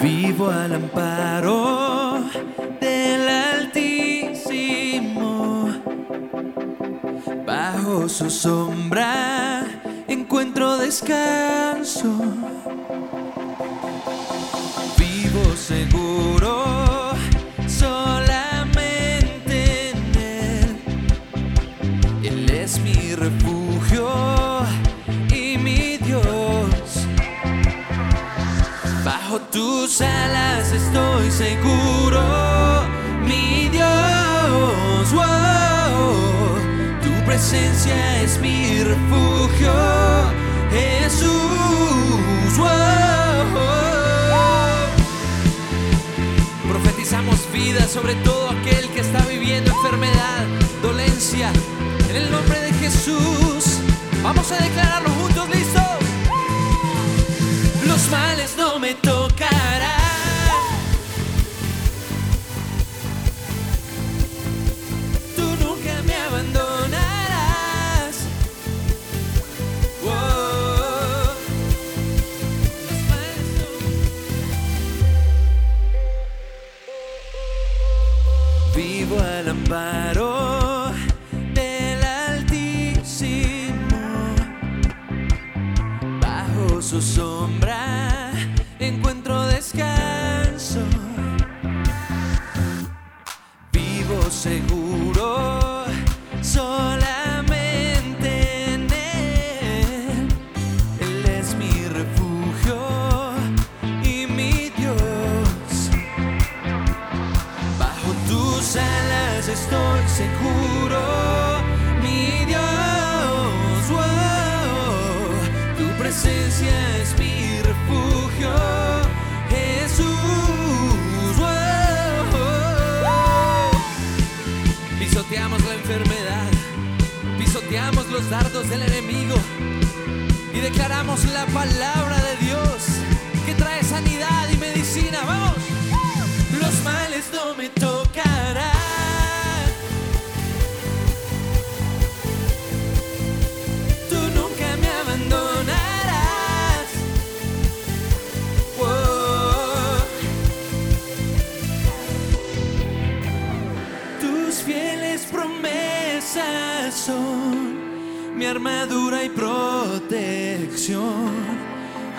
Vivo al amparo del Altísimo. Bajo su sombra encuentro descanso. Tus alas estoy seguro, mi Dios. wow. Tu presencia es mi refugio, Jesús. wow. Profetizamos vida sobre todo aquel que está viviendo enfermedad, dolencia. En el nombre de Jesús, vamos a declararlo juntos, ¿listo? Males no me tocarán. Tú alas estoy seguro, mi Dios. Tu presencia es mi refugio, Jesús. wow. Pisoteamos la enfermedad, pisoteamos los dardos del enemigo y declaramos la palabra de Dios que trae sanidad y medicina. ¡Vamos! Los males no me tocarán. Son mi armadura y protección.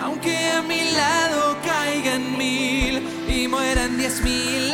Aunque a mi lado caigan mil y mueran diez mil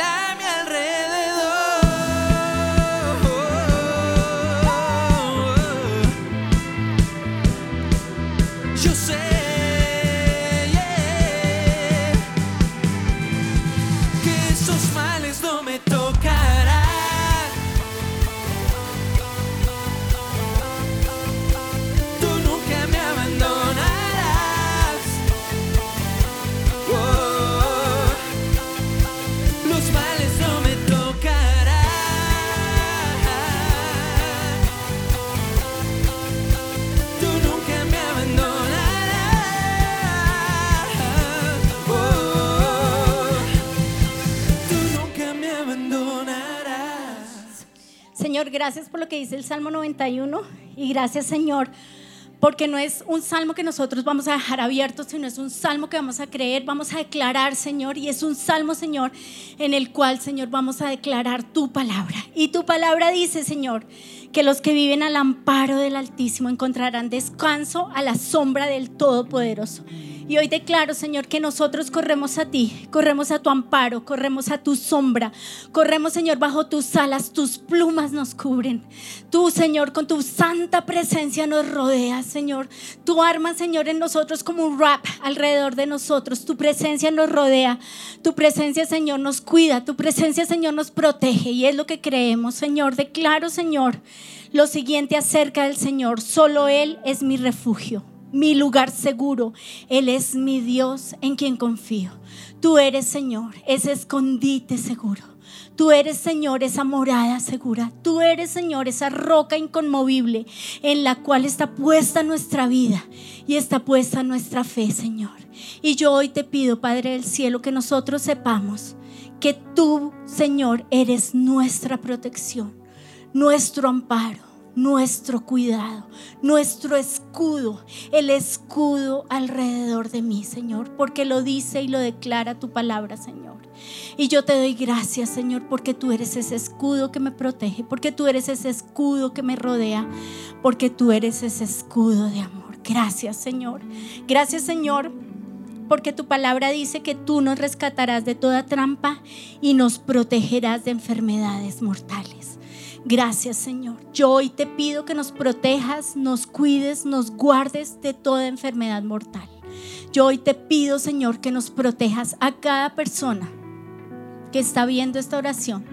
Señor, gracias por lo que dice el Salmo 91 y gracias, Señor, porque no es un salmo que nosotros vamos a dejar abierto, sino es un salmo que vamos a creer, vamos a declarar, Señor, y es un salmo, Señor, en el cual, Señor, vamos a declarar tu palabra. Y tu palabra dice, Señor, que los que viven al amparo del Altísimo encontrarán descanso a la sombra del Todopoderoso. Y hoy declaro, Señor, que nosotros corremos a ti, corremos a tu amparo, corremos a tu sombra, corremos, Señor, bajo tus alas, tus plumas nos cubren. Tú, Señor, con tu santa presencia nos rodeas, Señor. Tu arma, Señor, en nosotros como un rap alrededor de nosotros. Tu presencia nos rodea, tu presencia, Señor, nos cuida, tu presencia, Señor, nos protege. Y es lo que creemos, Señor. Declaro, Señor, lo siguiente acerca del Señor. Solo Él es mi refugio mi lugar seguro. Él es mi Dios en quien confío. Tú eres, Señor, ese escondite seguro. Tú eres, Señor, esa morada segura. Tú eres, Señor, esa roca inconmovible en la cual está puesta nuestra vida y está puesta nuestra fe, Señor. Y yo hoy te pido, Padre del Cielo, que nosotros sepamos que tú, Señor, eres nuestra protección, nuestro amparo, nuestro cuidado, nuestro escudo, el escudo alrededor de mí, Señor, porque lo dice y lo declara tu palabra, Señor. Y yo te doy gracias, Señor, porque tú eres ese escudo que me protege, porque tú eres ese escudo que me rodea, porque tú eres ese escudo de amor. Gracias, Señor. Gracias, Señor porque tu palabra dice que tú nos rescatarás de toda trampa y nos protegerás de enfermedades mortales. Gracias Señor. Yo hoy te pido que nos protejas, nos cuides, nos guardes de toda enfermedad mortal. Yo hoy te pido Señor que nos protejas a cada persona que está viendo esta oración,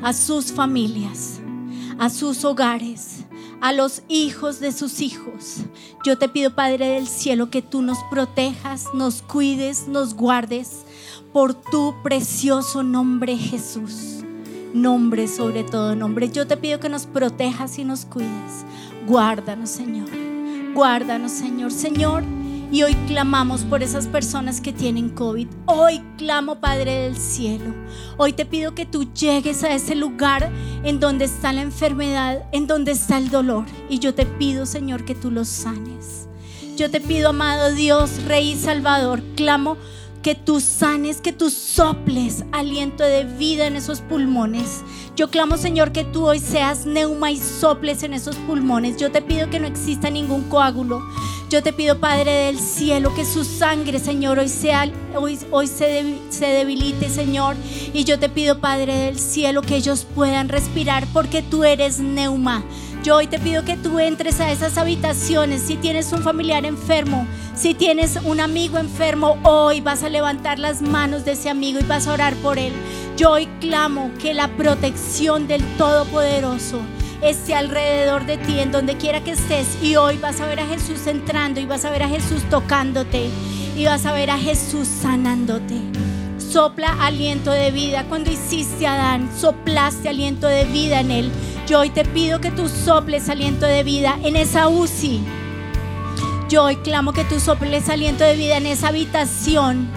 a sus familias, a sus hogares, a los hijos de sus hijos. Yo te pido Padre del cielo que tú nos protejas, nos cuides, nos guardes por tu precioso nombre Jesús nombre sobre todo nombre. Yo te pido que nos protejas y nos cuides. Guárdanos, Señor. Guárdanos, Señor. Señor, y hoy clamamos por esas personas que tienen COVID. Hoy clamo, Padre del cielo. Hoy te pido que tú llegues a ese lugar en donde está la enfermedad, en donde está el dolor. Y yo te pido, Señor, que tú los sanes. Yo te pido, amado Dios, Rey y Salvador, clamo que tú sanes, que tú soples aliento de vida en esos pulmones. Yo clamo, Señor, que tú hoy seas neuma y soples en esos pulmones. Yo te pido que no exista ningún coágulo. Yo te pido, Padre del cielo, que su sangre, Señor, hoy, sea, hoy, hoy se, se debilite, Señor. Y yo te pido, Padre del cielo, que ellos puedan respirar porque tú eres neuma. Yo hoy te pido que tú entres a esas habitaciones. Si tienes un familiar enfermo, si tienes un amigo enfermo, hoy vas a levantar las manos de ese amigo y vas a orar por él. Yo hoy clamo que la protección del Todopoderoso esté alrededor de ti, en donde quiera que estés. Y hoy vas a ver a Jesús entrando y vas a ver a Jesús tocándote y vas a ver a Jesús sanándote. Sopla aliento de vida. Cuando hiciste a Adán, soplaste aliento de vida en él. Yo hoy te pido que tú soples aliento de vida en esa UCI. Yo hoy clamo que tú soples aliento de vida en esa habitación.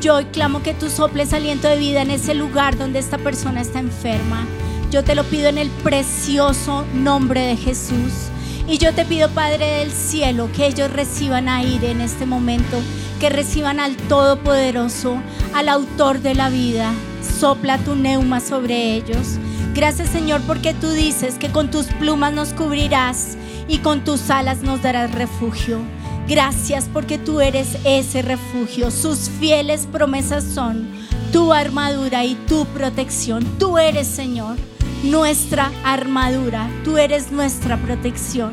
Yo hoy clamo que tú soples aliento de vida en ese lugar donde esta persona está enferma. Yo te lo pido en el precioso nombre de Jesús. Y yo te pido, Padre del cielo, que ellos reciban aire en este momento, que reciban al Todopoderoso, al autor de la vida. Sopla tu neuma sobre ellos. Gracias Señor porque tú dices que con tus plumas nos cubrirás y con tus alas nos darás refugio. Gracias porque tú eres ese refugio. Sus fieles promesas son tu armadura y tu protección. Tú eres Señor nuestra armadura. Tú eres nuestra protección.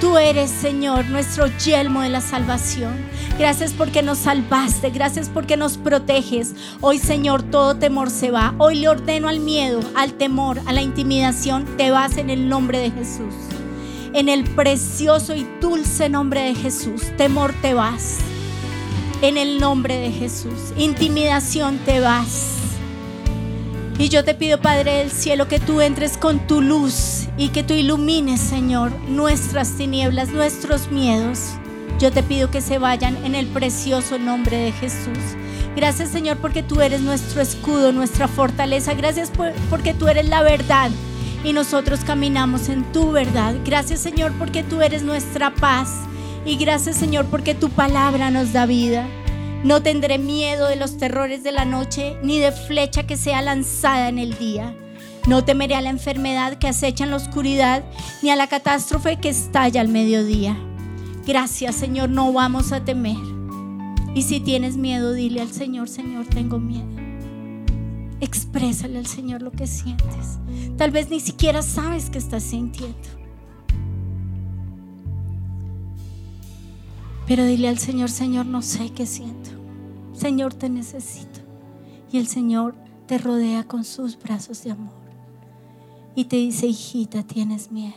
Tú eres, Señor, nuestro yelmo de la salvación. Gracias porque nos salvaste, gracias porque nos proteges. Hoy, Señor, todo temor se va. Hoy le ordeno al miedo, al temor, a la intimidación, te vas en el nombre de Jesús. En el precioso y dulce nombre de Jesús, temor te vas. En el nombre de Jesús, intimidación te vas. Y yo te pido, Padre del cielo, que tú entres con tu luz y que tú ilumines, Señor, nuestras tinieblas, nuestros miedos. Yo te pido que se vayan en el precioso nombre de Jesús. Gracias, Señor, porque tú eres nuestro escudo, nuestra fortaleza. Gracias porque tú eres la verdad y nosotros caminamos en tu verdad. Gracias, Señor, porque tú eres nuestra paz. Y gracias, Señor, porque tu palabra nos da vida. No tendré miedo de los terrores de la noche, ni de flecha que sea lanzada en el día. No temeré a la enfermedad que acecha en la oscuridad, ni a la catástrofe que estalla al mediodía. Gracias, Señor, no vamos a temer. Y si tienes miedo, dile al Señor, Señor, tengo miedo. Exprésale al Señor lo que sientes. Tal vez ni siquiera sabes que estás sintiendo. Pero dile al Señor, Señor, no sé qué siento. Señor, te necesito. Y el Señor te rodea con sus brazos de amor. Y te dice, hijita, tienes miedo.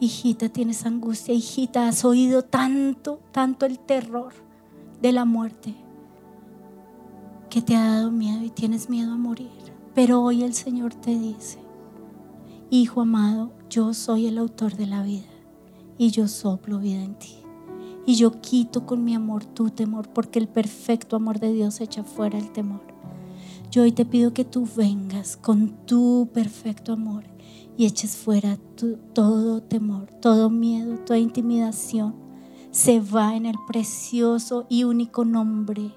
Hijita, tienes angustia. Hijita, has oído tanto, tanto el terror de la muerte que te ha dado miedo y tienes miedo a morir. Pero hoy el Señor te dice, hijo amado, yo soy el autor de la vida y yo soplo vida en ti. Y yo quito con mi amor tu temor, porque el perfecto amor de Dios echa fuera el temor. Yo hoy te pido que tú vengas con tu perfecto amor y eches fuera todo temor, todo miedo, toda intimidación. Se va en el precioso y único nombre,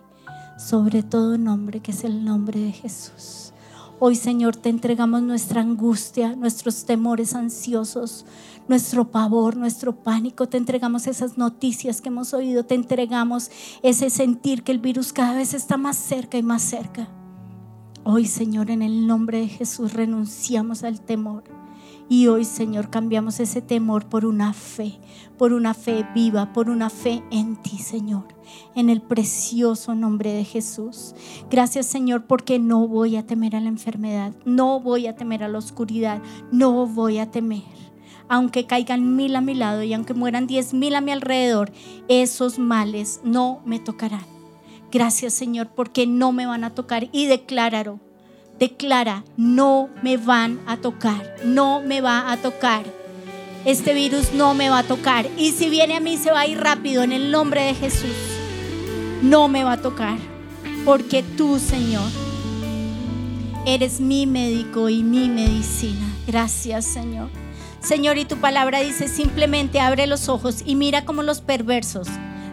sobre todo nombre, que es el nombre de Jesús. Hoy, Señor, te entregamos nuestra angustia, nuestros temores ansiosos, nuestro pavor, nuestro pánico. Te entregamos esas noticias que hemos oído. Te entregamos ese sentir que el virus cada vez está más cerca y más cerca. Hoy, Señor, en el nombre de Jesús renunciamos al temor. Y hoy, Señor, cambiamos ese temor por una fe, por una fe viva, por una fe en ti, Señor, en el precioso nombre de Jesús. Gracias, Señor, porque no voy a temer a la enfermedad, no voy a temer a la oscuridad, no voy a temer. Aunque caigan mil a mi lado y aunque mueran diez mil a mi alrededor, esos males no me tocarán. Gracias, Señor, porque no me van a tocar. Y decláralo declara, no me van a tocar, no me va a tocar. Este virus no me va a tocar. Y si viene a mí se va a ir rápido en el nombre de Jesús. No me va a tocar. Porque tú, Señor, eres mi médico y mi medicina. Gracias, Señor. Señor, y tu palabra dice simplemente abre los ojos y mira como los perversos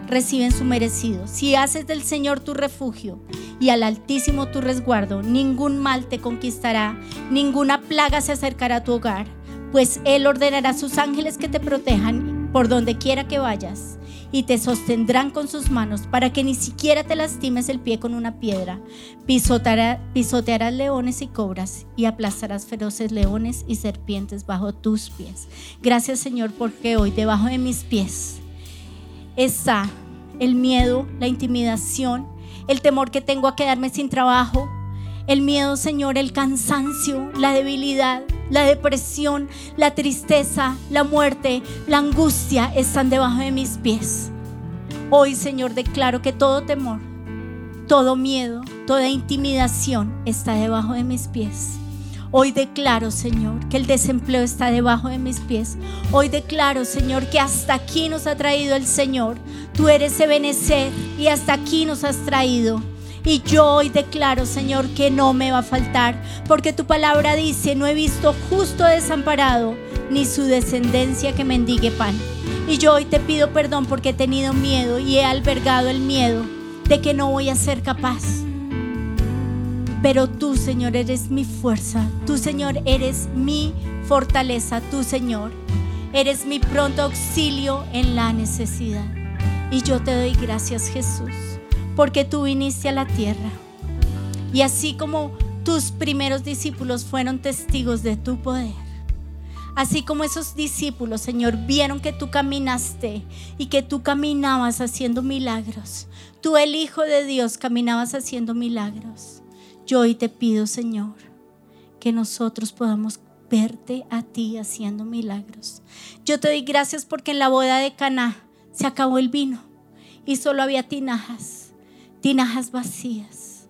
reciben su merecido. Si haces del Señor tu refugio y al Altísimo tu resguardo, ningún mal te conquistará, ninguna plaga se acercará a tu hogar, pues Él ordenará a sus ángeles que te protejan por donde quiera que vayas y te sostendrán con sus manos para que ni siquiera te lastimes el pie con una piedra. pisotearás leones y cobras y aplastarás feroces leones y serpientes bajo tus pies. Gracias Señor porque hoy debajo de mis pies está el miedo, la intimidación, el temor que tengo a quedarme sin trabajo, el miedo, Señor, el cansancio, la debilidad, la depresión, la tristeza, la muerte, la angustia están debajo de mis pies. Hoy, Señor, declaro que todo temor, todo miedo, toda intimidación está debajo de mis pies. Hoy declaro, Señor, que el desempleo está debajo de mis pies. Hoy declaro, Señor, que hasta aquí nos ha traído el Señor. Tú eres Ebenezer y hasta aquí nos has traído. Y yo hoy declaro, Señor, que no me va a faltar, porque tu palabra dice, no he visto justo desamparado, ni su descendencia que mendigue pan. Y yo hoy te pido perdón porque he tenido miedo y he albergado el miedo de que no voy a ser capaz pero tú, Señor, eres mi fuerza. Tú, Señor, eres mi fortaleza. Tú, Señor, eres mi pronto auxilio en la necesidad. Y yo te doy gracias, Jesús, porque tú viniste a la tierra. Y así como tus primeros discípulos fueron testigos de tu poder, Así como esos discípulos, Señor, vieron que tú caminaste y que tú caminabas haciendo milagros. Tú, el Hijo de Dios, caminabas haciendo milagros. Yo hoy te pido, Señor, que nosotros podamos verte a ti haciendo milagros. Yo te doy gracias porque en la boda de Caná se acabó el vino y solo había tinajas, tinajas vacías.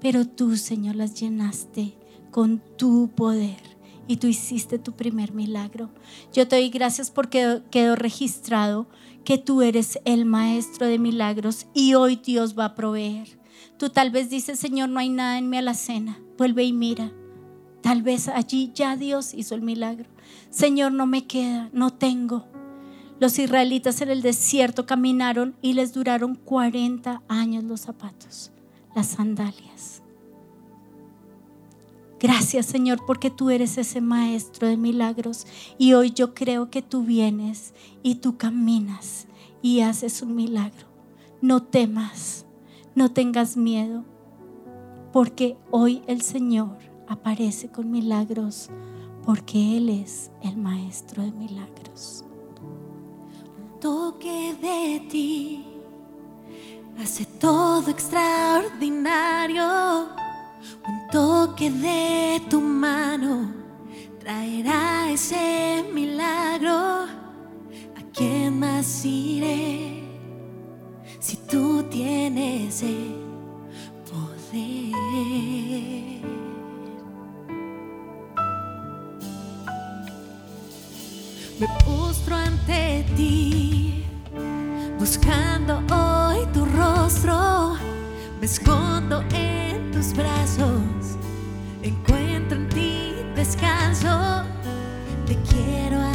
Pero tú, Señor, las llenaste con tu poder y tú hiciste tu primer milagro. Yo te doy gracias porque quedó registrado que tú eres el maestro de milagros y hoy Dios va a proveer. Tú tal vez dices, Señor, no hay nada en mi alacena. Vuelve y mira. Tal vez allí ya Dios hizo el milagro. Señor, no me queda, no tengo. Los israelitas en el desierto caminaron y les duraron 40 años los zapatos, las sandalias. Gracias Señor porque tú eres ese maestro de milagros y hoy yo creo que tú vienes y tú caminas y haces un milagro. No temas. No tengas miedo, porque hoy el Señor aparece con milagros, porque Él es el Maestro de milagros. Toque de ti hace todo extraordinario. Un toque de tu mano traerá ese milagro. ¿A quién más iré? Tú tienes poder. Me postro ante ti, buscando hoy tu rostro, me escondo en tus brazos, encuentro en ti descanso imposible,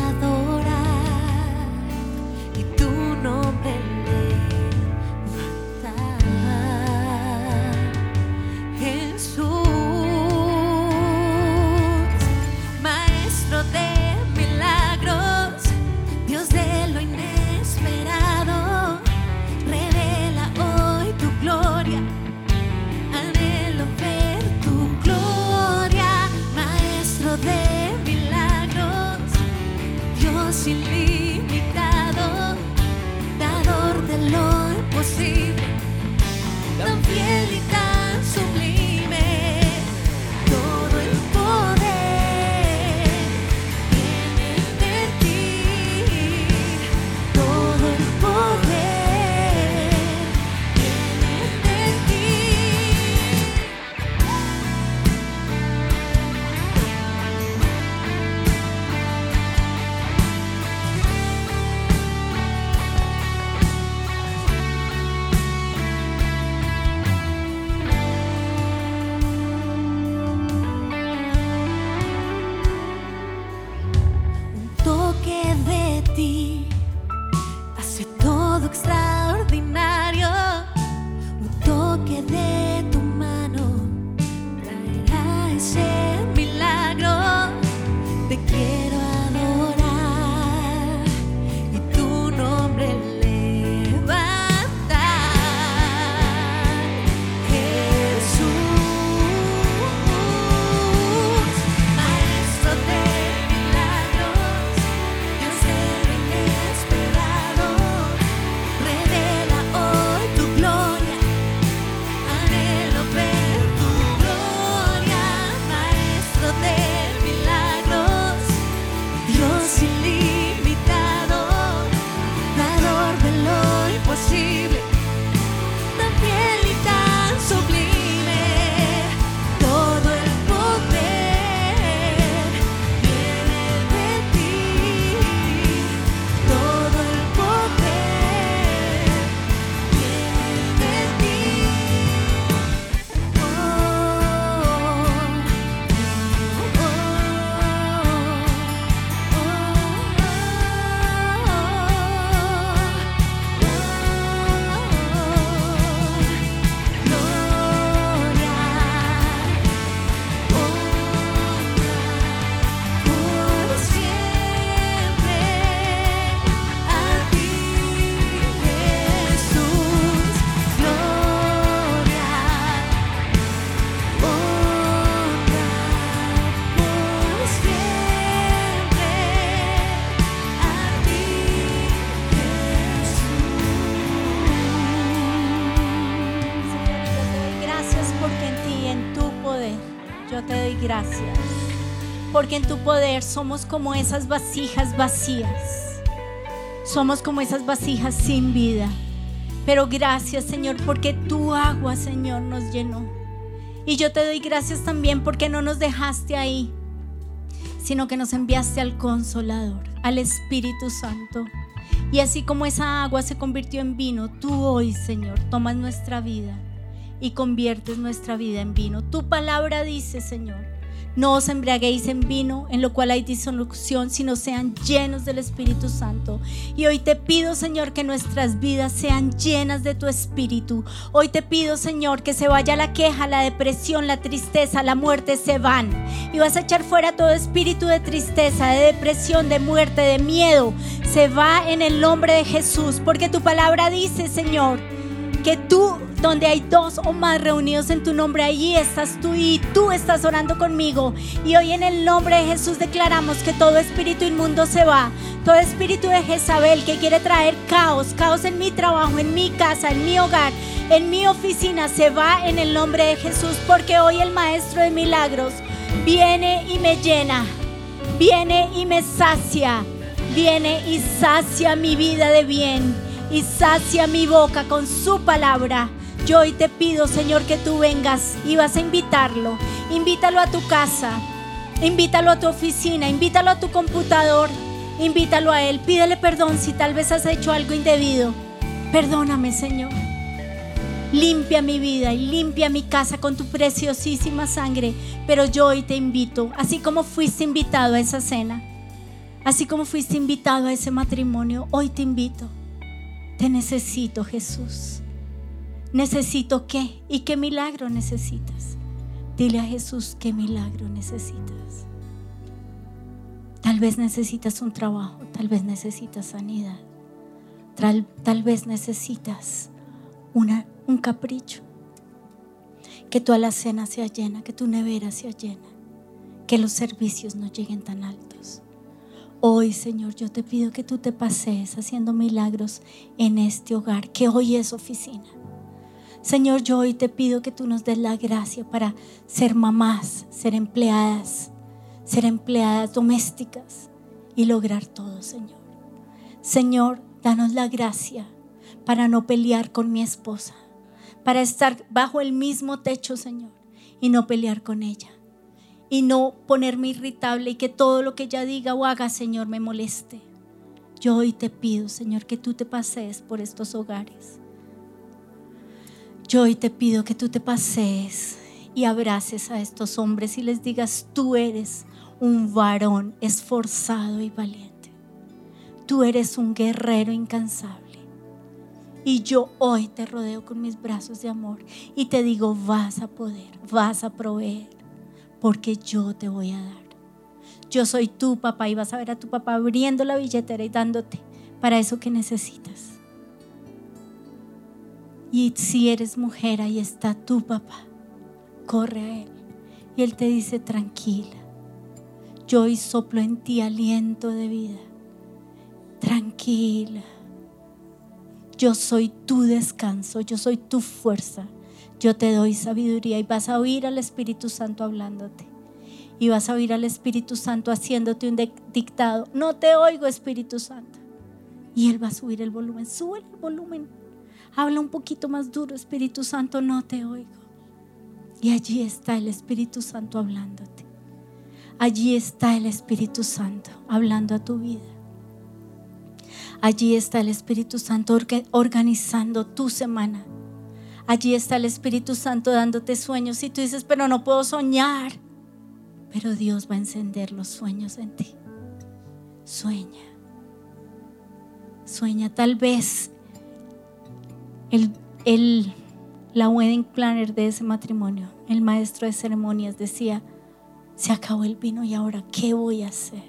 poder somos como esas vasijas vacías. Somos como esas vasijas sin vida. Pero gracias, Señor, porque tu agua, Señor, nos llenó. Y yo te doy gracias también porque no nos dejaste ahí, sino que nos enviaste al Consolador, al Espíritu Santo. Y así como esa agua se convirtió en vino, tú hoy, Señor, tomas nuestra vida y conviertes nuestra vida en vino. Tu palabra dice, Señor, no os embriaguéis en vino, en lo cual hay disolución, sino sean llenos del Espíritu Santo. Y hoy te pido, Señor, que nuestras vidas sean llenas de tu Espíritu. Hoy te pido, Señor, que se vaya la queja, la depresión, la tristeza, la muerte, se van. Y vas a echar fuera todo espíritu de tristeza, de depresión, de muerte, de miedo. Se va en el nombre de Jesús, porque tu palabra dice, Señor, que tú, donde hay dos o más reunidos en tu nombre, allí estás tú y tú estás orando conmigo. Y hoy en el nombre de Jesús declaramos que todo espíritu inmundo se va, todo espíritu de Jezabel que quiere traer caos, caos en mi trabajo, en mi casa, en mi hogar, en mi oficina, se va en el nombre de Jesús, porque hoy el Maestro de Milagros viene y me llena, viene y me sacia, viene y sacia mi vida de bien y sacia mi boca con su palabra. Yo hoy te pido, Señor, que tú vengas y vas a invitarlo. Invítalo a tu casa, invítalo a tu oficina, invítalo a tu computador, invítalo a él. Pídele perdón si tal vez has hecho algo indebido. Perdóname, Señor. Limpia mi vida y limpia mi casa con tu preciosísima sangre. Pero yo hoy te invito, así como fuiste invitado a esa cena, así como fuiste invitado a ese matrimonio, hoy te invito. Te necesito, Jesús. ¿Necesito qué? ¿Y qué milagro necesitas? Dile a Jesús qué milagro necesitas. Tal vez necesitas un trabajo, tal vez necesitas sanidad, tal, tal vez necesitas una, un capricho. Que tu alacena sea llena, que tu nevera sea llena, que los servicios no lleguen tan altos. Hoy, Señor, yo te pido que tú te pasees haciendo milagros en este hogar, que hoy es oficina. Señor, yo hoy te pido que tú nos des la gracia para ser mamás, ser empleadas, ser empleadas domésticas y lograr todo, Señor. Señor, danos la gracia para no pelear con mi esposa, para estar bajo el mismo techo, Señor, y no pelear con ella. Y no ponerme irritable y que todo lo que ella diga o haga, Señor, me moleste. Yo hoy te pido, Señor, que tú te pasees por estos hogares. Yo hoy te pido que tú te pasees y abraces a estos hombres y les digas, tú eres un varón esforzado y valiente. Tú eres un guerrero incansable. Y yo hoy te rodeo con mis brazos de amor y te digo, vas a poder, vas a proveer, porque yo te voy a dar. Yo soy tu papá y vas a ver a tu papá abriendo la billetera y dándote para eso que necesitas. Y si eres mujer, ahí está tu papá. Corre a él. Y él te dice, tranquila. Yo hoy soplo en ti aliento de vida. Tranquila. Yo soy tu descanso, yo soy tu fuerza. Yo te doy sabiduría y vas a oír al Espíritu Santo hablándote. Y vas a oír al Espíritu Santo haciéndote un dictado. No te oigo, Espíritu Santo. Y Él va a subir el volumen. Sube el volumen. Habla un poquito más duro, Espíritu Santo, no te oigo. Y allí está el Espíritu Santo hablándote. Allí está el Espíritu Santo hablando a tu vida. Allí está el Espíritu Santo organizando tu semana. Allí está el Espíritu Santo dándote sueños. Y tú dices, pero no puedo soñar. Pero Dios va a encender los sueños en ti. Sueña. Sueña. Tal vez el, el, la wedding planner de ese matrimonio, el maestro de ceremonias, decía, se acabó el vino y ahora, ¿qué voy a hacer?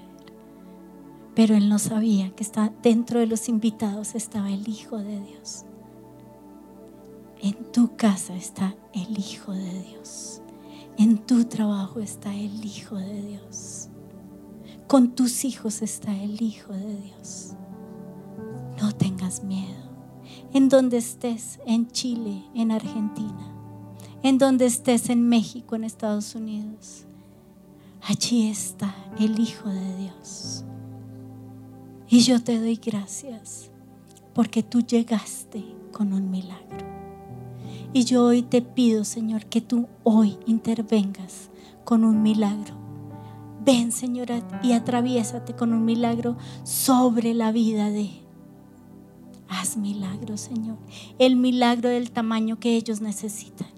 Pero él no sabía que dentro de los invitados estaba el Hijo de Dios. En tu casa está el Hijo de Dios. En tu trabajo está el Hijo de Dios. Con tus hijos está el Hijo de Dios. No tengas miedo en donde estés, en Chile, en Argentina, en donde estés, en México, en Estados Unidos. Allí está el Hijo de Dios. Y yo te doy gracias porque tú llegaste con un milagro. Y yo hoy te pido, Señor, que tú hoy intervengas con un milagro. Ven, Señora, y atraviésate con un milagro sobre la vida de Haz milagros, Señor. El milagro del tamaño que ellos necesitan.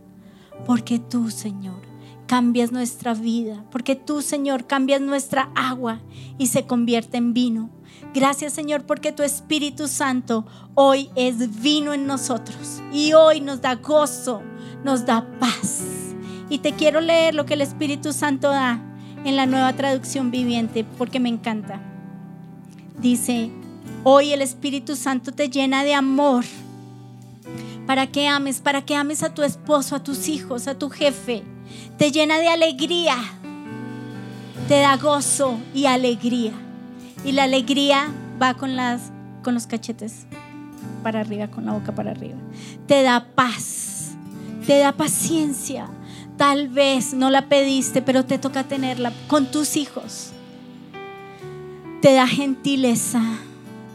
Porque tú, Señor, cambias nuestra vida. Porque tú, Señor, cambias nuestra agua y se convierte en vino. Gracias, Señor, porque tu Espíritu Santo hoy es vino en nosotros. Y hoy nos da gozo, nos da paz. Y te quiero leer lo que el Espíritu Santo da en la nueva traducción viviente, porque me encanta. Dice, Hoy el Espíritu Santo te llena de amor para que ames, para que ames a tu esposo, a tus hijos, a tu jefe. Te llena de alegría, te da gozo y alegría. Y la alegría va con, las, con los cachetes para arriba, con la boca para arriba. Te da paz, te da paciencia. Tal vez no la pediste, pero te toca tenerla con tus hijos. Te da gentileza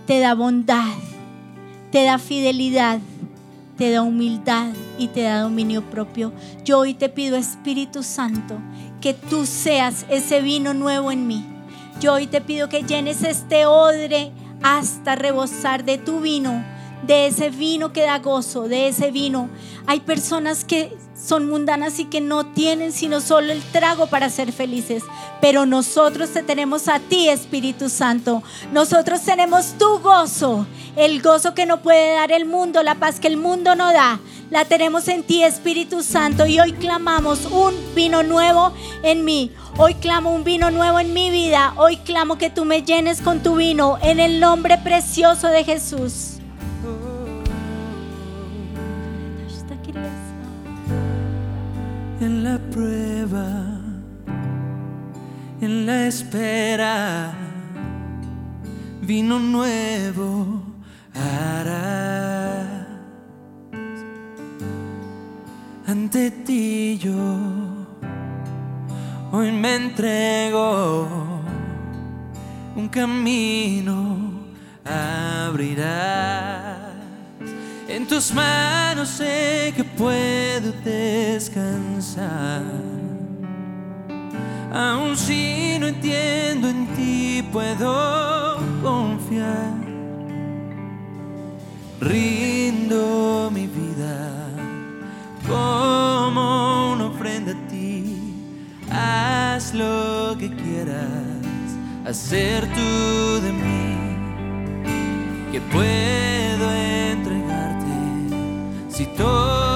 te da bondad, te da fidelidad, te da humildad y te da dominio propio. Yo hoy te pido, Espíritu Santo, que tú seas ese vino nuevo en mí. Yo hoy te pido que llenes este odre hasta rebosar de tu vino, de ese vino que da gozo, de ese vino. Hay personas que son mundanas y que no tienen sino solo el trago para ser felices. Pero nosotros te tenemos a ti, Espíritu Santo. Nosotros tenemos tu gozo, el gozo que no puede dar el mundo, la paz que el mundo no da. La tenemos en ti, Espíritu Santo. Y hoy clamamos un vino nuevo en mí. Hoy clamo un vino nuevo en mi vida. Hoy clamo que tú me llenes con tu vino en el nombre precioso de Jesús. En la prueba, en la espera, vino nuevo hará. Ante ti yo hoy me entrego, un camino abrirás. En tus manos sé que puedo descansar. Aun si no entiendo en ti, puedo confiar. Rindo mi vida como una ofrenda a ti. Haz lo que quieras hacer tú de mí. Que puedo si todo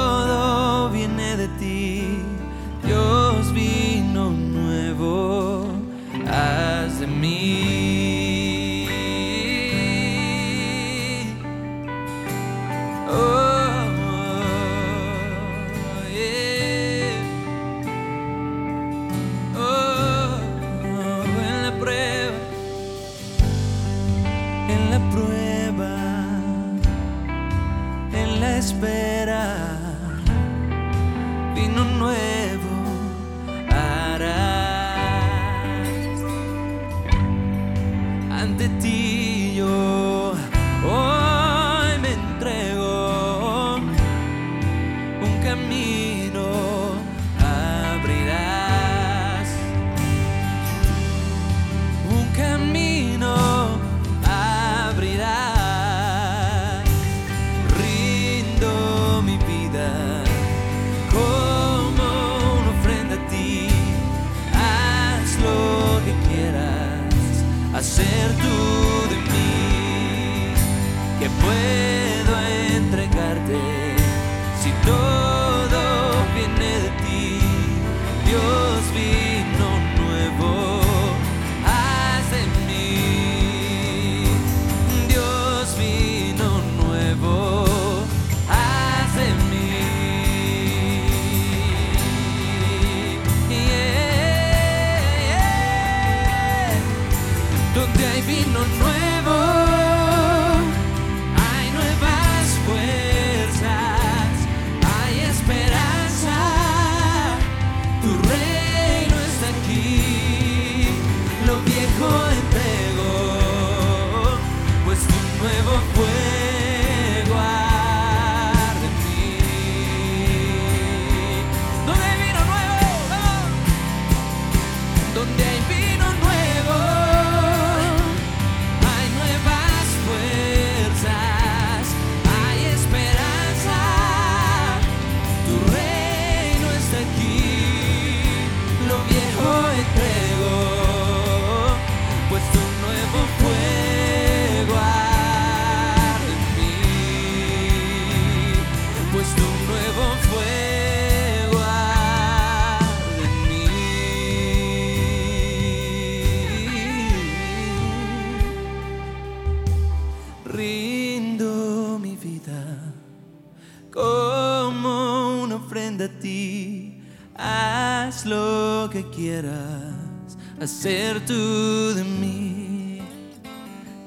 hacer tú de mí.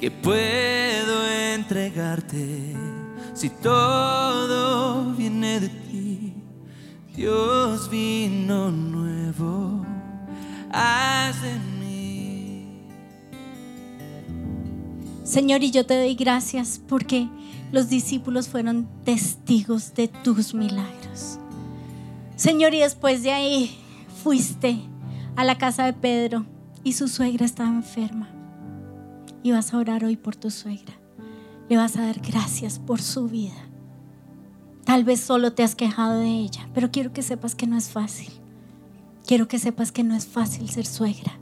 Que puedo entregarte si todo viene de ti. Dios vino nuevo, haz de mí. Señor, y yo te doy gracias porque los discípulos fueron testigos de tus milagros. Señor, y después de ahí fuiste a la casa de Pedro y su suegra estaba enferma. Y vas a orar hoy por tu suegra. Le vas a dar gracias por su vida. Tal vez solo te has quejado de ella, pero quiero que sepas que no es fácil. Quiero que sepas que no es fácil ser suegra.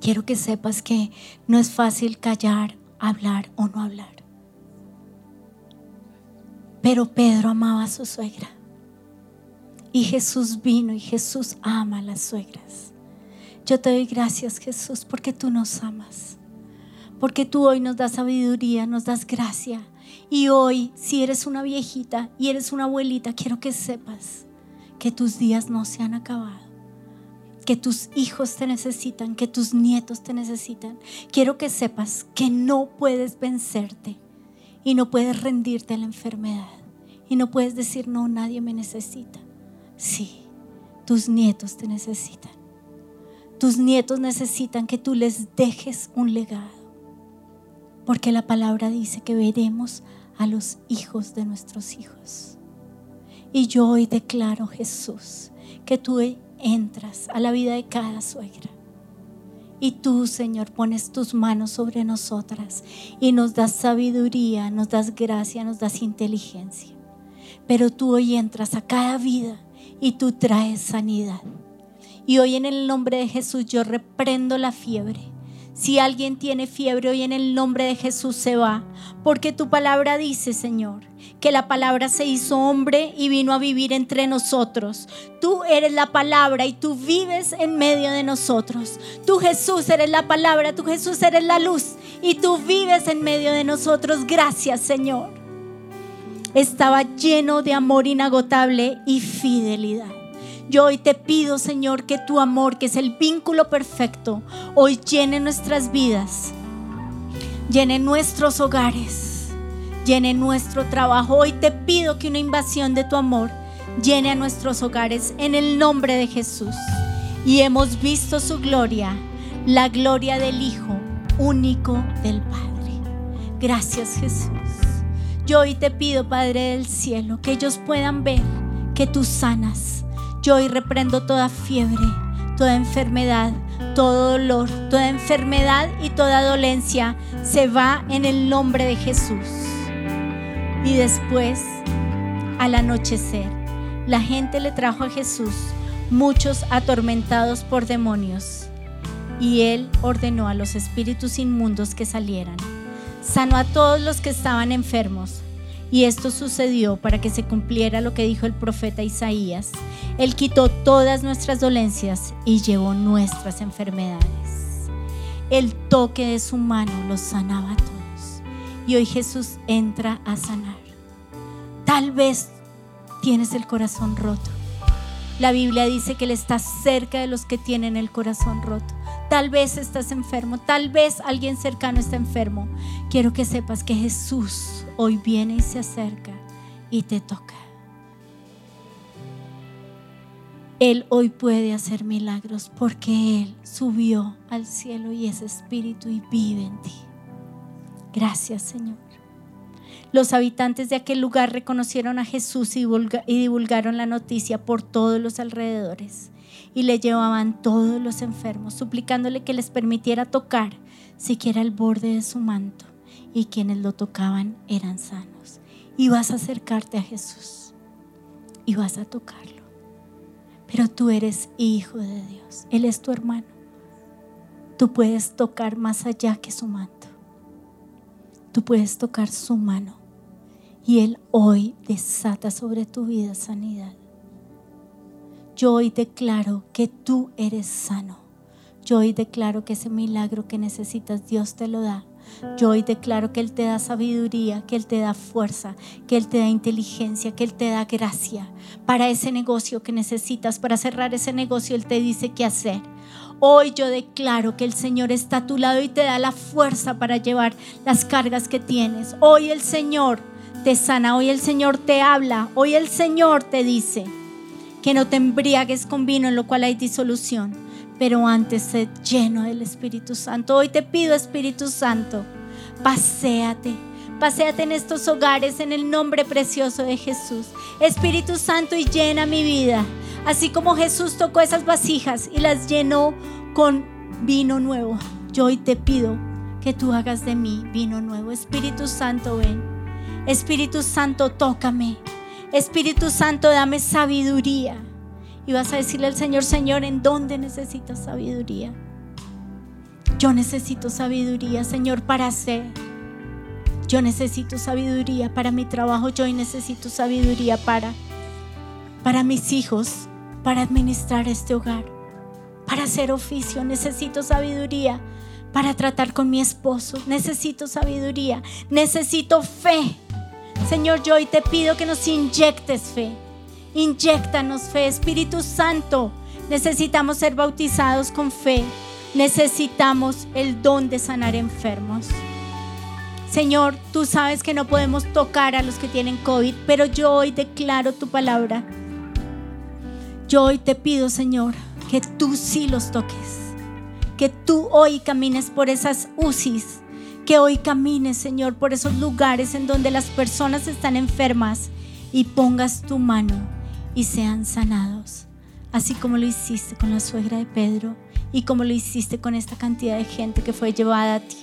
Quiero que sepas que no es fácil callar, hablar o no hablar. Pero Pedro amaba a su suegra. Y Jesús vino y Jesús ama a las suegras. Yo te doy gracias Jesús porque tú nos amas. Porque tú hoy nos das sabiduría, nos das gracia. Y hoy, si eres una viejita y eres una abuelita, quiero que sepas que tus días no se han acabado. que tus hijos te necesitan, que tus nietos te necesitan. Quiero que sepas que no puedes vencerte y no puedes rendirte a la enfermedad y no puedes decir, no, nadie me necesita. Sí, tus nietos te necesitan. Tus nietos necesitan que tú les dejes un legado. Porque la palabra dice que veremos a los hijos de nuestros hijos. Y yo hoy declaro, Jesús, que tú entras a la vida de cada suegra. Y tú, Señor, pones tus manos sobre nosotras y nos das sabiduría, nos das gracia, nos das inteligencia. Pero tú hoy entras a cada vida y tú traes sanidad. Y hoy en el nombre de Jesús yo reprendo la fiebre. Si alguien tiene fiebre, hoy en el nombre de Jesús se va. Porque tu palabra dice, Señor, que la palabra se hizo hombre y vino a vivir entre nosotros. Tú eres la palabra y tú vives en medio de nosotros. Tú Jesús eres la palabra, tú Jesús eres la luz y tú vives en medio de nosotros. Gracias, Señor. Estaba lleno de amor inagotable y fidelidad. Yo hoy te pido, Señor, que tu amor, que es el vínculo perfecto, hoy llene nuestras vidas, llene nuestros hogares, llene nuestro trabajo. Hoy te pido que una invasión de tu amor llene a nuestros hogares en el nombre de Jesús. Y hemos visto su gloria, la gloria del Hijo único del Padre. Gracias Jesús. Yo hoy te pido, Padre del cielo, que ellos puedan ver que tú sanas yo hoy reprendo toda fiebre, toda enfermedad, todo dolor, toda enfermedad y toda dolencia se va en el nombre de Jesús. Y después, al anochecer, la gente le trajo a Jesús muchos atormentados por demonios. Y él ordenó a los espíritus inmundos que salieran. Sanó a todos los que estaban enfermos. Y esto sucedió para que se cumpliera lo que dijo el profeta Isaías. Él quitó todas nuestras dolencias y llevó nuestras enfermedades. El toque de su mano los sanaba a todos. Y hoy Jesús entra a sanar. Tal vez tienes el corazón roto. La Biblia dice que Él está cerca de los que tienen el corazón roto. Tal vez estás enfermo, tal vez alguien cercano está enfermo. Quiero que sepas que Jesús hoy viene y se acerca y te toca. Él hoy puede hacer milagros porque Él subió al cielo y es espíritu y vive en ti. Gracias Señor. Los habitantes de aquel lugar reconocieron a Jesús y, divulgaron la noticia por todos los alrededores y le llevaban todos los enfermos, suplicándole que les permitiera tocar siquiera el borde de su manto y quienes lo tocaban eran sanos. Y vas a acercarte a Jesús y vas a tocarlo. Pero tú eres hijo de Dios. Él es tu hermano. Tú puedes tocar más allá que su manto. Tú puedes tocar su mano. Y Él hoy desata sobre tu vida sanidad. Yo hoy declaro que tú eres sano. Yo hoy declaro que ese milagro que necesitas Dios te lo da yo hoy declaro que Él te da sabiduría, que Él te da fuerza, que Él te da inteligencia, que Él te da gracia para ese negocio que necesitas, para cerrar ese negocio. Él te dice qué hacer. Hoy yo declaro que el Señor está a tu lado y te da la fuerza para llevar las cargas que tienes. Hoy el Señor te sana, hoy el Señor te habla, hoy el Señor te dice que no te embriagues con vino en lo cual hay disolución pero antes sé lleno del Espíritu Santo. Hoy te pido, Espíritu Santo, paséate. Paséate en estos hogares en el nombre precioso de Jesús. Espíritu Santo, y llena mi vida. Así como Jesús tocó esas vasijas y las llenó con vino nuevo. Yo hoy te pido que tú hagas de mí vino nuevo. Espíritu Santo, ven. Espíritu Santo, tócame. Espíritu Santo, dame sabiduría y vas a decirle al Señor, Señor, ¿en dónde necesitas sabiduría? Yo necesito sabiduría, Señor, para hacer. Yo necesito sabiduría para mi trabajo. Yo necesito sabiduría para, para mis hijos, para administrar este hogar, para hacer oficio. Necesito sabiduría para tratar con mi esposo. Necesito sabiduría. Necesito fe. Señor, yo hoy te pido que nos inyectes fe. Inyectanos fe, Espíritu Santo. Necesitamos ser bautizados con fe. Necesitamos el don de sanar enfermos. Señor, tú sabes que no podemos tocar a los que tienen COVID, pero yo hoy declaro tu palabra. Yo hoy te pido, Señor, que tú sí los toques. Que tú hoy camines por esas UCIs. Que hoy camines, Señor, por esos lugares en donde las personas están enfermas y pongas tu mano y sean sanados. Así como lo hiciste con la suegra de Pedro y como lo hiciste con esta cantidad de gente que fue llevada a ti.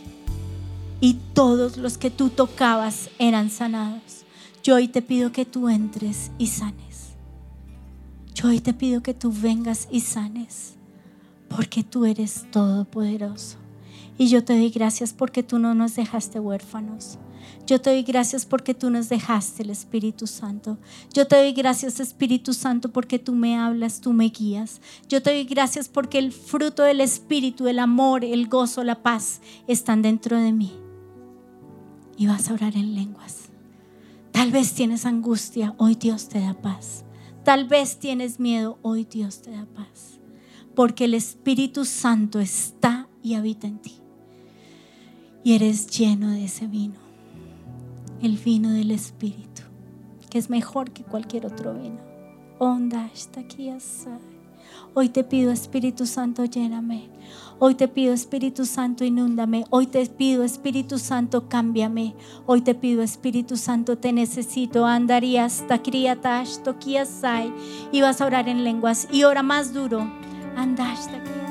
Y todos los que tú tocabas eran sanados. Yo hoy te pido que tú entres y sanes. Yo hoy te pido que tú vengas y sanes, porque tú eres todopoderoso. Y yo te doy gracias porque tú no nos dejaste huérfanos. Yo te doy gracias porque tú nos dejaste el Espíritu Santo. Yo te doy gracias Espíritu Santo porque tú me hablas, tú me guías. Yo te doy gracias porque el fruto del Espíritu, el amor, el gozo, la paz están dentro de mí. Y vas a orar en lenguas. Tal vez tienes angustia, hoy Dios te da paz. Tal vez tienes miedo, hoy Dios te da paz. Porque el Espíritu Santo está y habita en ti. Y eres lleno de ese vino. El vino del Espíritu, que es mejor que cualquier otro vino. Onda está aquí. Hoy te pido Espíritu Santo, lléname. Hoy te pido Espíritu Santo, inúndame. Hoy te pido Espíritu Santo, cámbiame. Hoy te pido Espíritu Santo, te necesito. Andarías, tacriatash, toquiasai. Y vas a orar en lenguas. Y ora más duro. Tacriasai.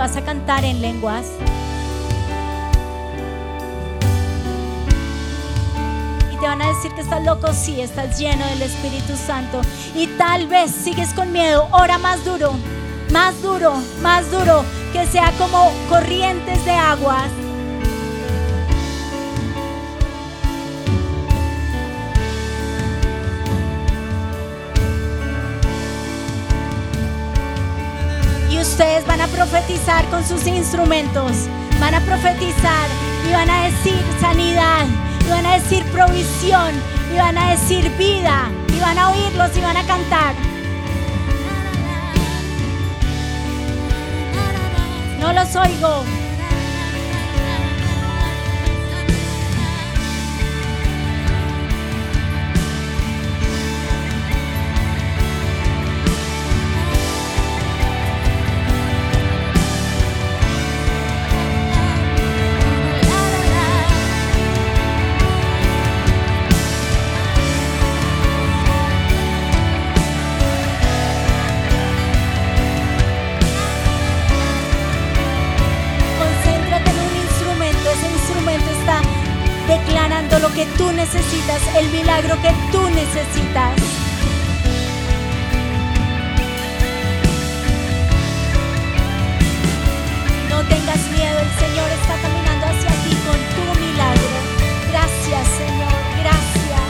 Vas a cantar en lenguas. Y te van a decir que estás loco, sí, estás lleno del Espíritu Santo. Y tal vez sigues con miedo, ora más duro, más duro, más duro, que sea como corrientes de aguas. Profetizar con sus instrumentos. Van a profetizar y van a decir sanidad. Y van a decir provisión. Y van a decir vida. Y van a oírlos y van a cantar. No los oigo. Que tú necesitas. No tengas miedo, el Señor está caminando hacia ti con tu milagro. Gracias, Señor, gracias.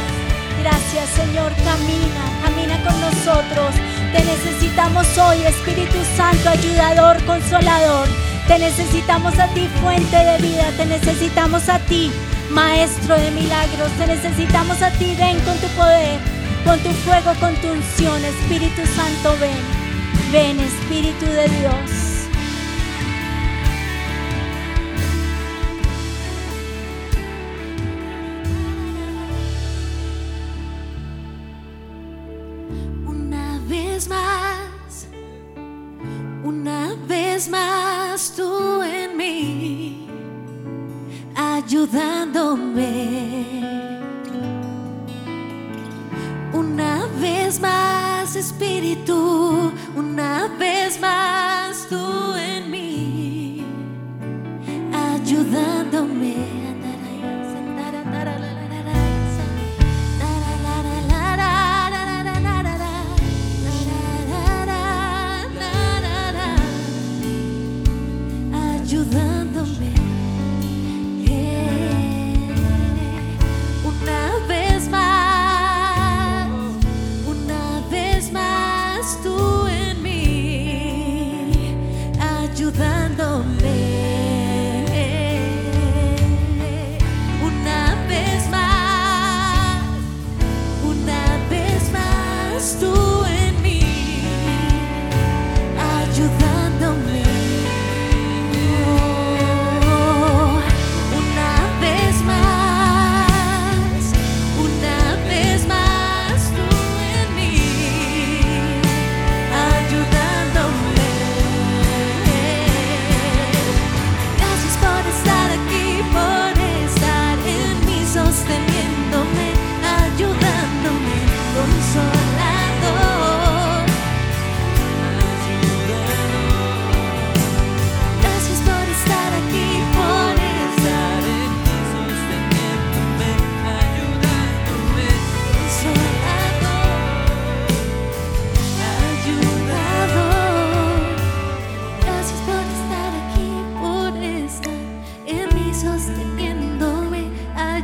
Gracias, Señor, camina, camina con nosotros. Te necesitamos hoy, Espíritu Santo, ayudador, consolador. Te necesitamos a ti, fuente de vida. Te necesitamos a ti, Maestro de milagros. Te necesitamos a ti, ven con tu poder, con tu fuego, con tu unción. Espíritu Santo, ven. Ven, Espíritu de Dios. Una vez más, una vez más ayudándome.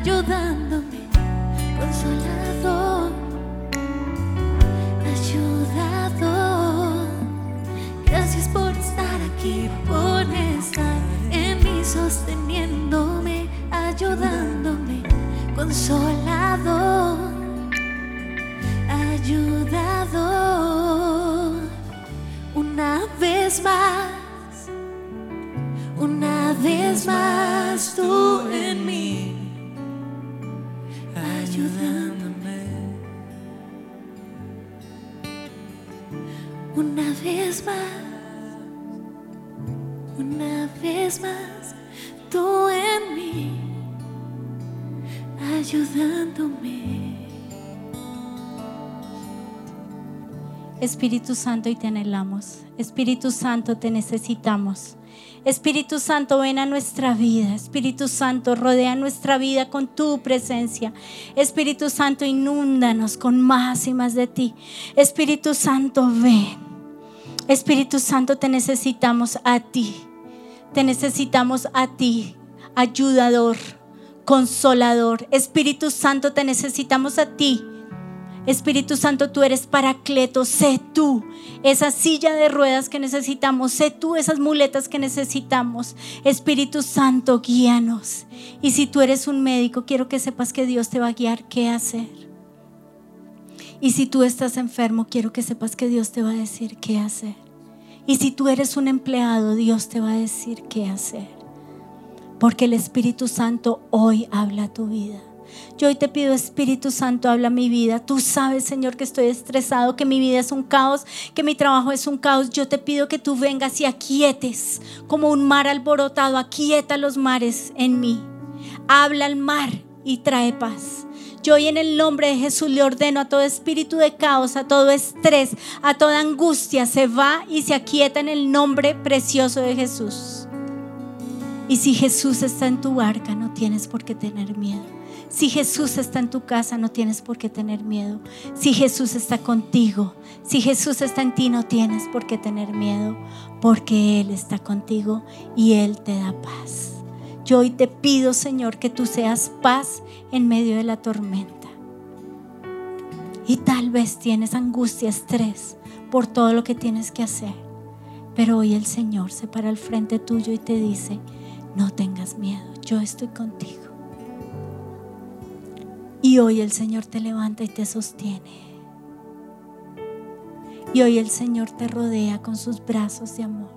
ayudándome, consolado, ayudado. Gracias por estar aquí, por estar en mí, sosteniéndome, ayudándome, consolado. Espíritu Santo, y te anhelamos. Espíritu Santo, te necesitamos. Espíritu Santo, ven a nuestra vida. Espíritu Santo, rodea nuestra vida con tu presencia. Espíritu Santo, inúndanos con más y más de ti. Espíritu Santo, ven. Espíritu Santo, te necesitamos a ti. Te necesitamos a ti, ayudador, consolador. Espíritu Santo, te necesitamos a ti. Espíritu Santo, tú eres paracleto, sé tú esa silla de ruedas que necesitamos, sé tú esas muletas que necesitamos. Espíritu Santo, guíanos. Y si tú eres un médico, quiero que sepas que Dios te va a guiar qué hacer. Y si tú estás enfermo, quiero que sepas que Dios te va a decir qué hacer. Y si tú eres un empleado, Dios te va a decir qué hacer. Porque el Espíritu Santo hoy habla tu vida. Yo hoy te pido, Espíritu Santo, habla mi vida. Tú sabes, Señor, que estoy estresado, que mi vida es un caos, que mi trabajo es un caos. Yo te pido que tú vengas y aquietes como un mar alborotado. Aquieta los mares en mí. Habla al mar y trae paz. Yo hoy en el nombre de Jesús le ordeno a todo espíritu de caos, a todo estrés, a toda angustia, se va y se aquieta en el nombre precioso de Jesús. Y si Jesús está en tu barca, no tienes por qué tener miedo. Si Jesús está en tu casa, no tienes por qué tener miedo. Si Jesús está contigo, si Jesús está en ti, no tienes por qué tener miedo, porque Él está contigo y Él te da paz. Yo hoy te pido, Señor, que tú seas paz en medio de la tormenta. Y tal vez tienes angustia, estrés por todo lo que tienes que hacer. Pero hoy el Señor se para al frente tuyo y te dice, no tengas miedo, yo estoy contigo. Y hoy el Señor te levanta y te sostiene. Y hoy el Señor te rodea con sus brazos de amor.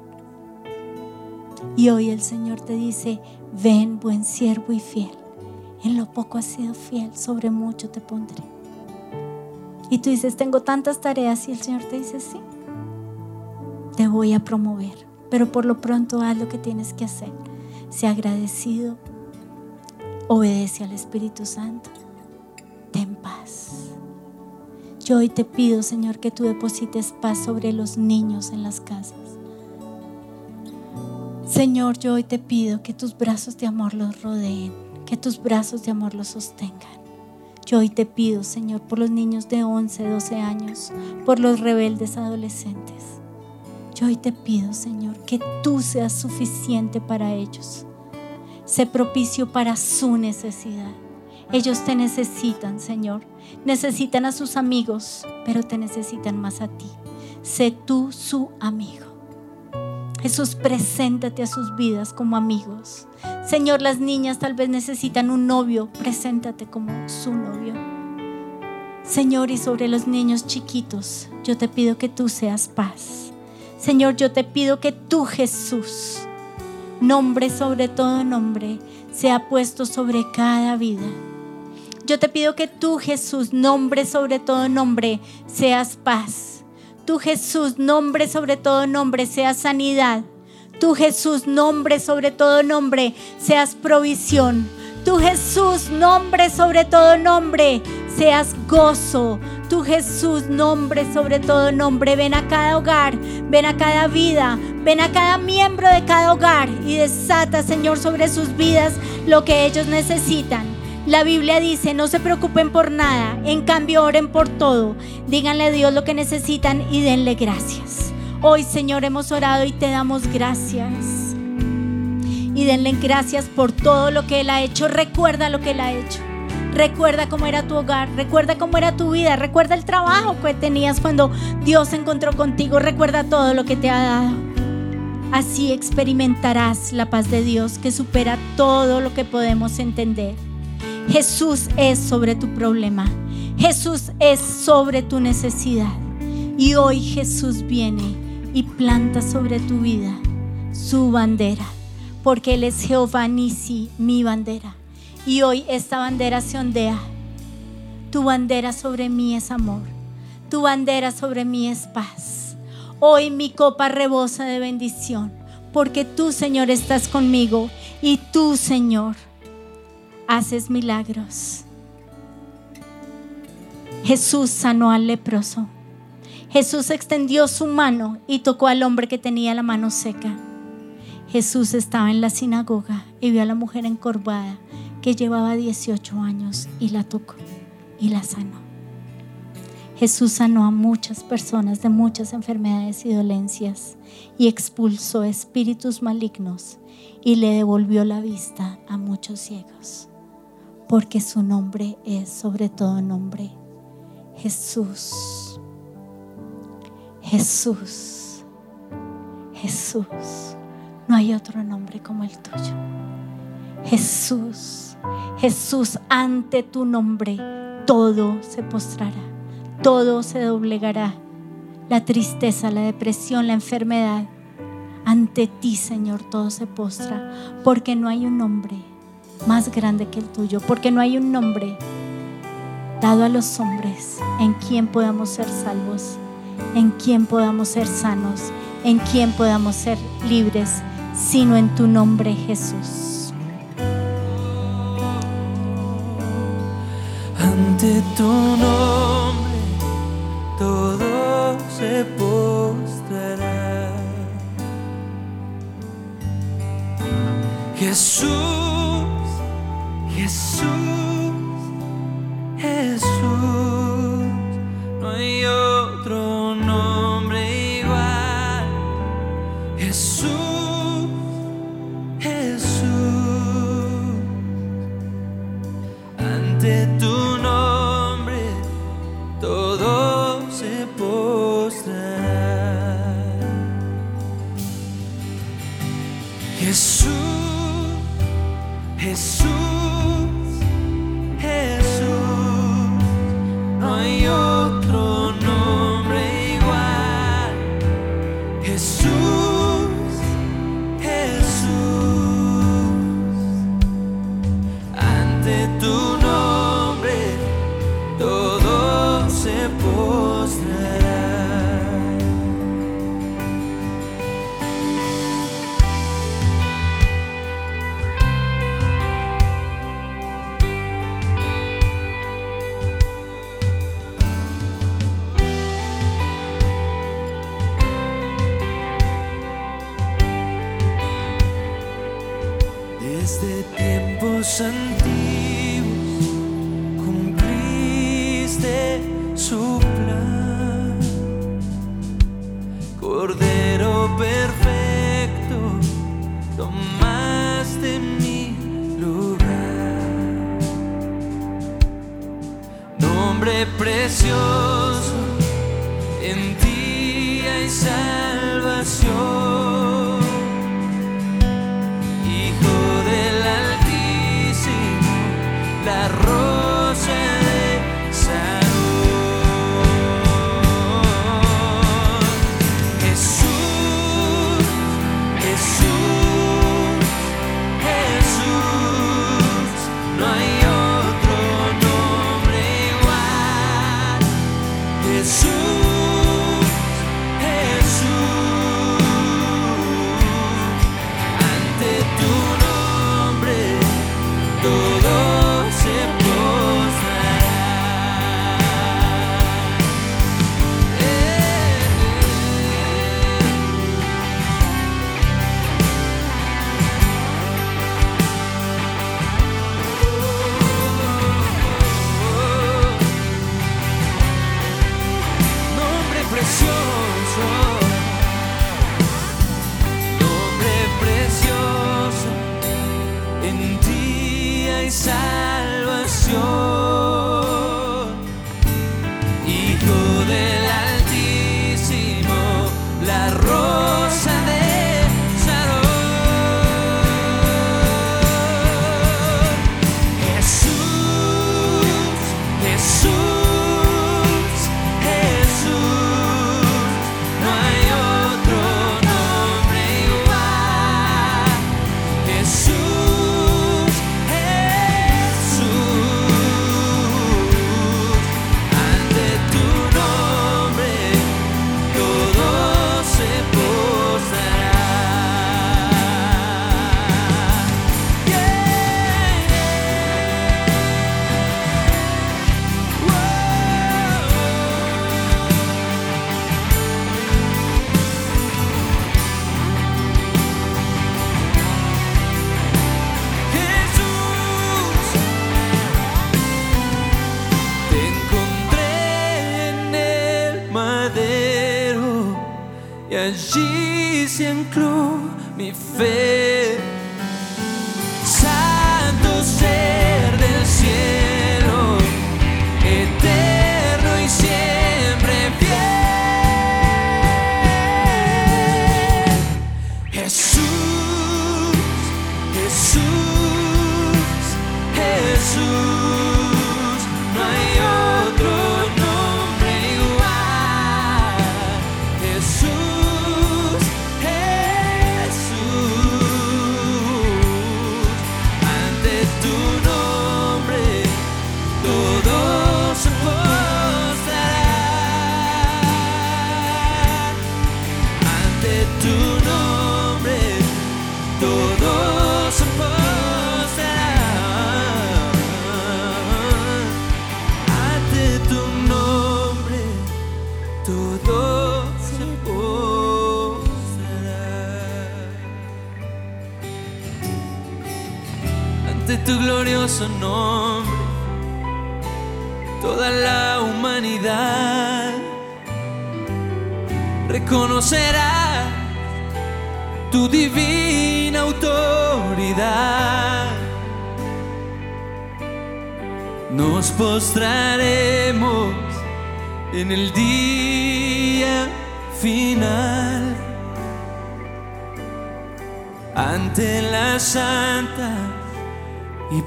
Y hoy el Señor te dice, ven buen siervo y fiel. En lo poco has sido fiel, sobre mucho te pondré. Y tú dices, tengo tantas tareas y el Señor te dice, sí, te voy a promover, pero por lo pronto haz lo que tienes que hacer. Sea agradecido, obedece al Espíritu Santo, ten paz. Yo hoy te pido, Señor, que tú deposites paz sobre los niños en las casas. Señor, yo hoy te pido que tus brazos de amor los rodeen, que tus brazos de amor los sostengan. Yo hoy te pido, Señor, por los niños de 11, 12 años, por los rebeldes adolescentes. Yo hoy te pido, Señor, que tú seas suficiente para ellos. Sé propicio para su necesidad. Ellos te necesitan, Señor. Necesitan a sus amigos, pero te necesitan más a ti. Sé tú su amigo. Jesús, preséntate a sus vidas como amigos. Señor, las niñas tal vez necesitan un novio, preséntate como su novio. Señor, y sobre los niños chiquitos, yo te pido que tú seas paz. Señor, yo te pido que tú, Jesús, nombre sobre todo nombre, sea puesto sobre cada vida. Yo te pido que tú, Jesús, nombre sobre todo nombre, seas paz. Tú Jesús, nombre sobre todo nombre, seas sanidad. Tú Jesús, nombre sobre todo nombre, seas provisión. Tú Jesús, nombre sobre todo nombre, seas gozo. Tú Jesús, nombre sobre todo nombre, ven a cada hogar, ven a cada vida, ven a cada miembro de cada hogar y desata, Señor, sobre sus vidas lo que ellos necesitan. La Biblia dice, no se preocupen por nada, en cambio oren por todo. Díganle a Dios lo que necesitan y denle gracias. Hoy, Señor, hemos orado y te damos gracias. Y denle gracias por todo lo que Él ha hecho. Recuerda lo que Él ha hecho. Recuerda cómo era tu hogar, recuerda cómo era tu vida, recuerda el trabajo que tenías cuando Dios se encontró contigo, recuerda todo lo que te ha dado. Así experimentarás la paz de Dios que supera todo lo que podemos entender. Jesús es sobre tu problema. Jesús es sobre tu necesidad. Y hoy Jesús viene y planta sobre tu vida su bandera, porque Él es Jehová Nisi, mi bandera. Y hoy esta bandera se ondea. Tu bandera sobre mí es amor. Tu bandera sobre mí es paz. Hoy mi copa rebosa de bendición, porque tú, Señor, estás conmigo y tú, Señor, haces milagros. Jesús sanó al leproso. Jesús extendió su mano y tocó al hombre que tenía la mano seca. Jesús estaba en la sinagoga y vio a la mujer encorvada que llevaba 18 años y la tocó y la sanó. Jesús sanó a muchas personas de muchas enfermedades y dolencias y expulsó espíritus malignos y le devolvió la vista a muchos ciegos, porque su nombre es sobre todo nombre Jesús. Jesús. Jesús. No hay otro nombre como el tuyo. Jesús. Jesús, ante tu nombre todo se postrará, todo se doblegará. La tristeza, la depresión, la enfermedad. Ante ti, Señor, todo se postra, porque no hay un nombre más grande que el tuyo, porque no hay un nombre dado a los hombres en quien podamos ser salvos, en quien podamos ser sanos, en quien podamos ser libres, sino en tu nombre Jesús. Ante tu nombre todo se postrará. Jesús, Jesús, Jesús.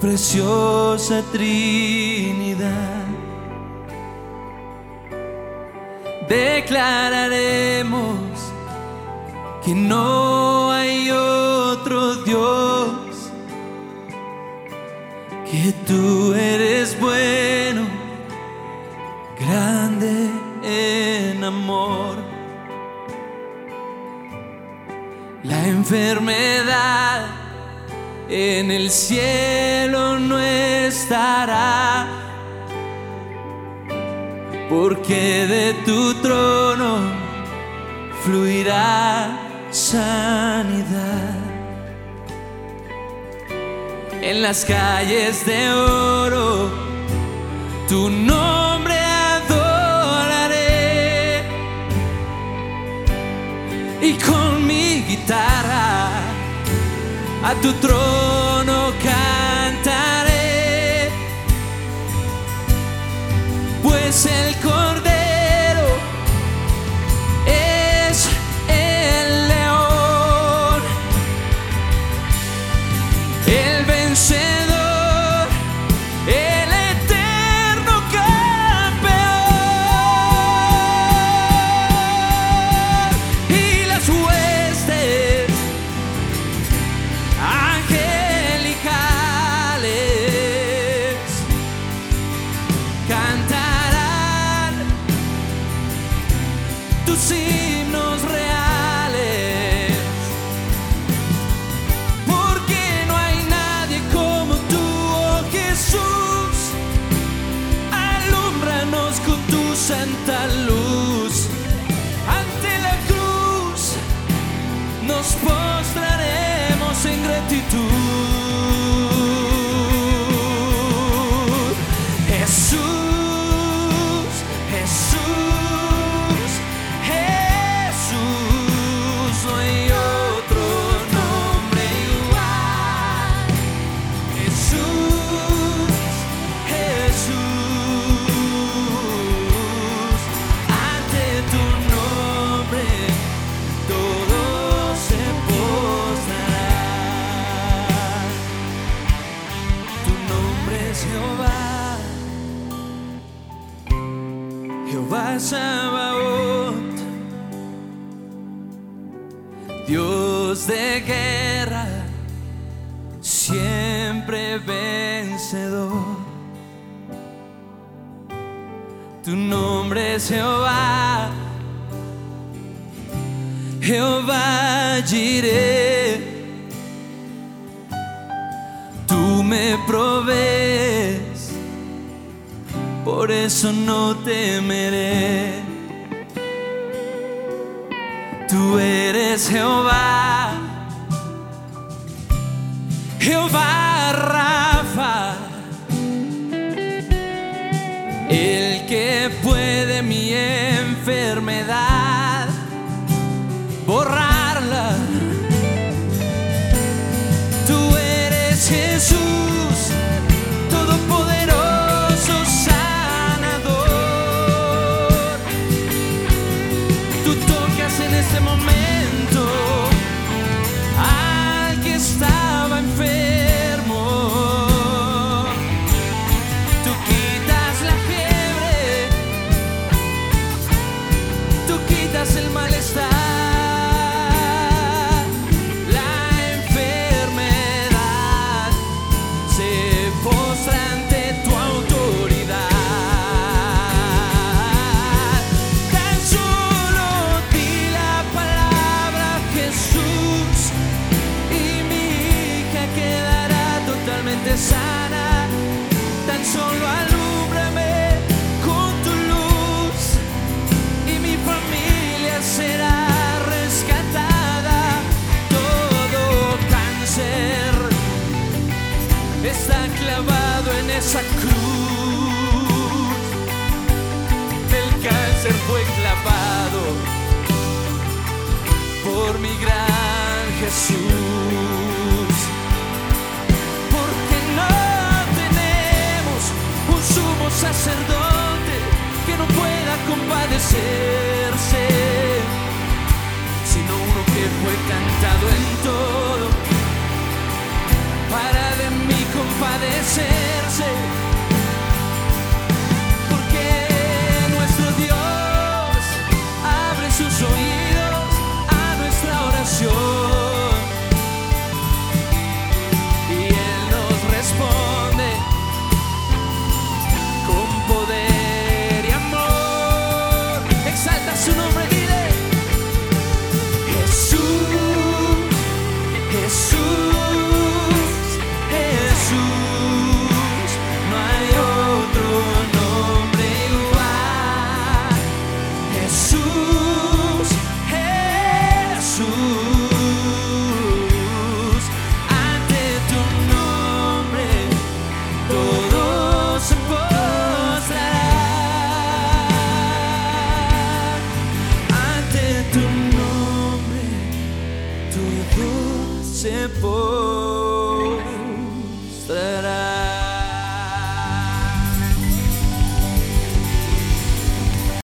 Preciosa Trinidad. Declararemos que no hay otro Dios, que tú eres bueno, grande en amor. La enfermedad en el cielo no estará, porque de tu trono fluirá sanidad. En las calles de oro, tu nombre adoraré y con mi guitarra a tu trono cantaré, pues el cordero De guerra, siempre vencedor. Tu nombre es Jehová, Jehová Jireh. Tú me provees, por eso no temeré. Tú eres Jehová, Jehová Rafa, totalmente sana. Tan solo alúmbrame con tu luz y mi familia será rescatada. Todo cáncer está clavado en esa cruz. El cáncer fue clavado por mi gran Jesús. Sacerdote que no pueda compadecerse, sino uno que fue cantado en todo para de mí compadecerse.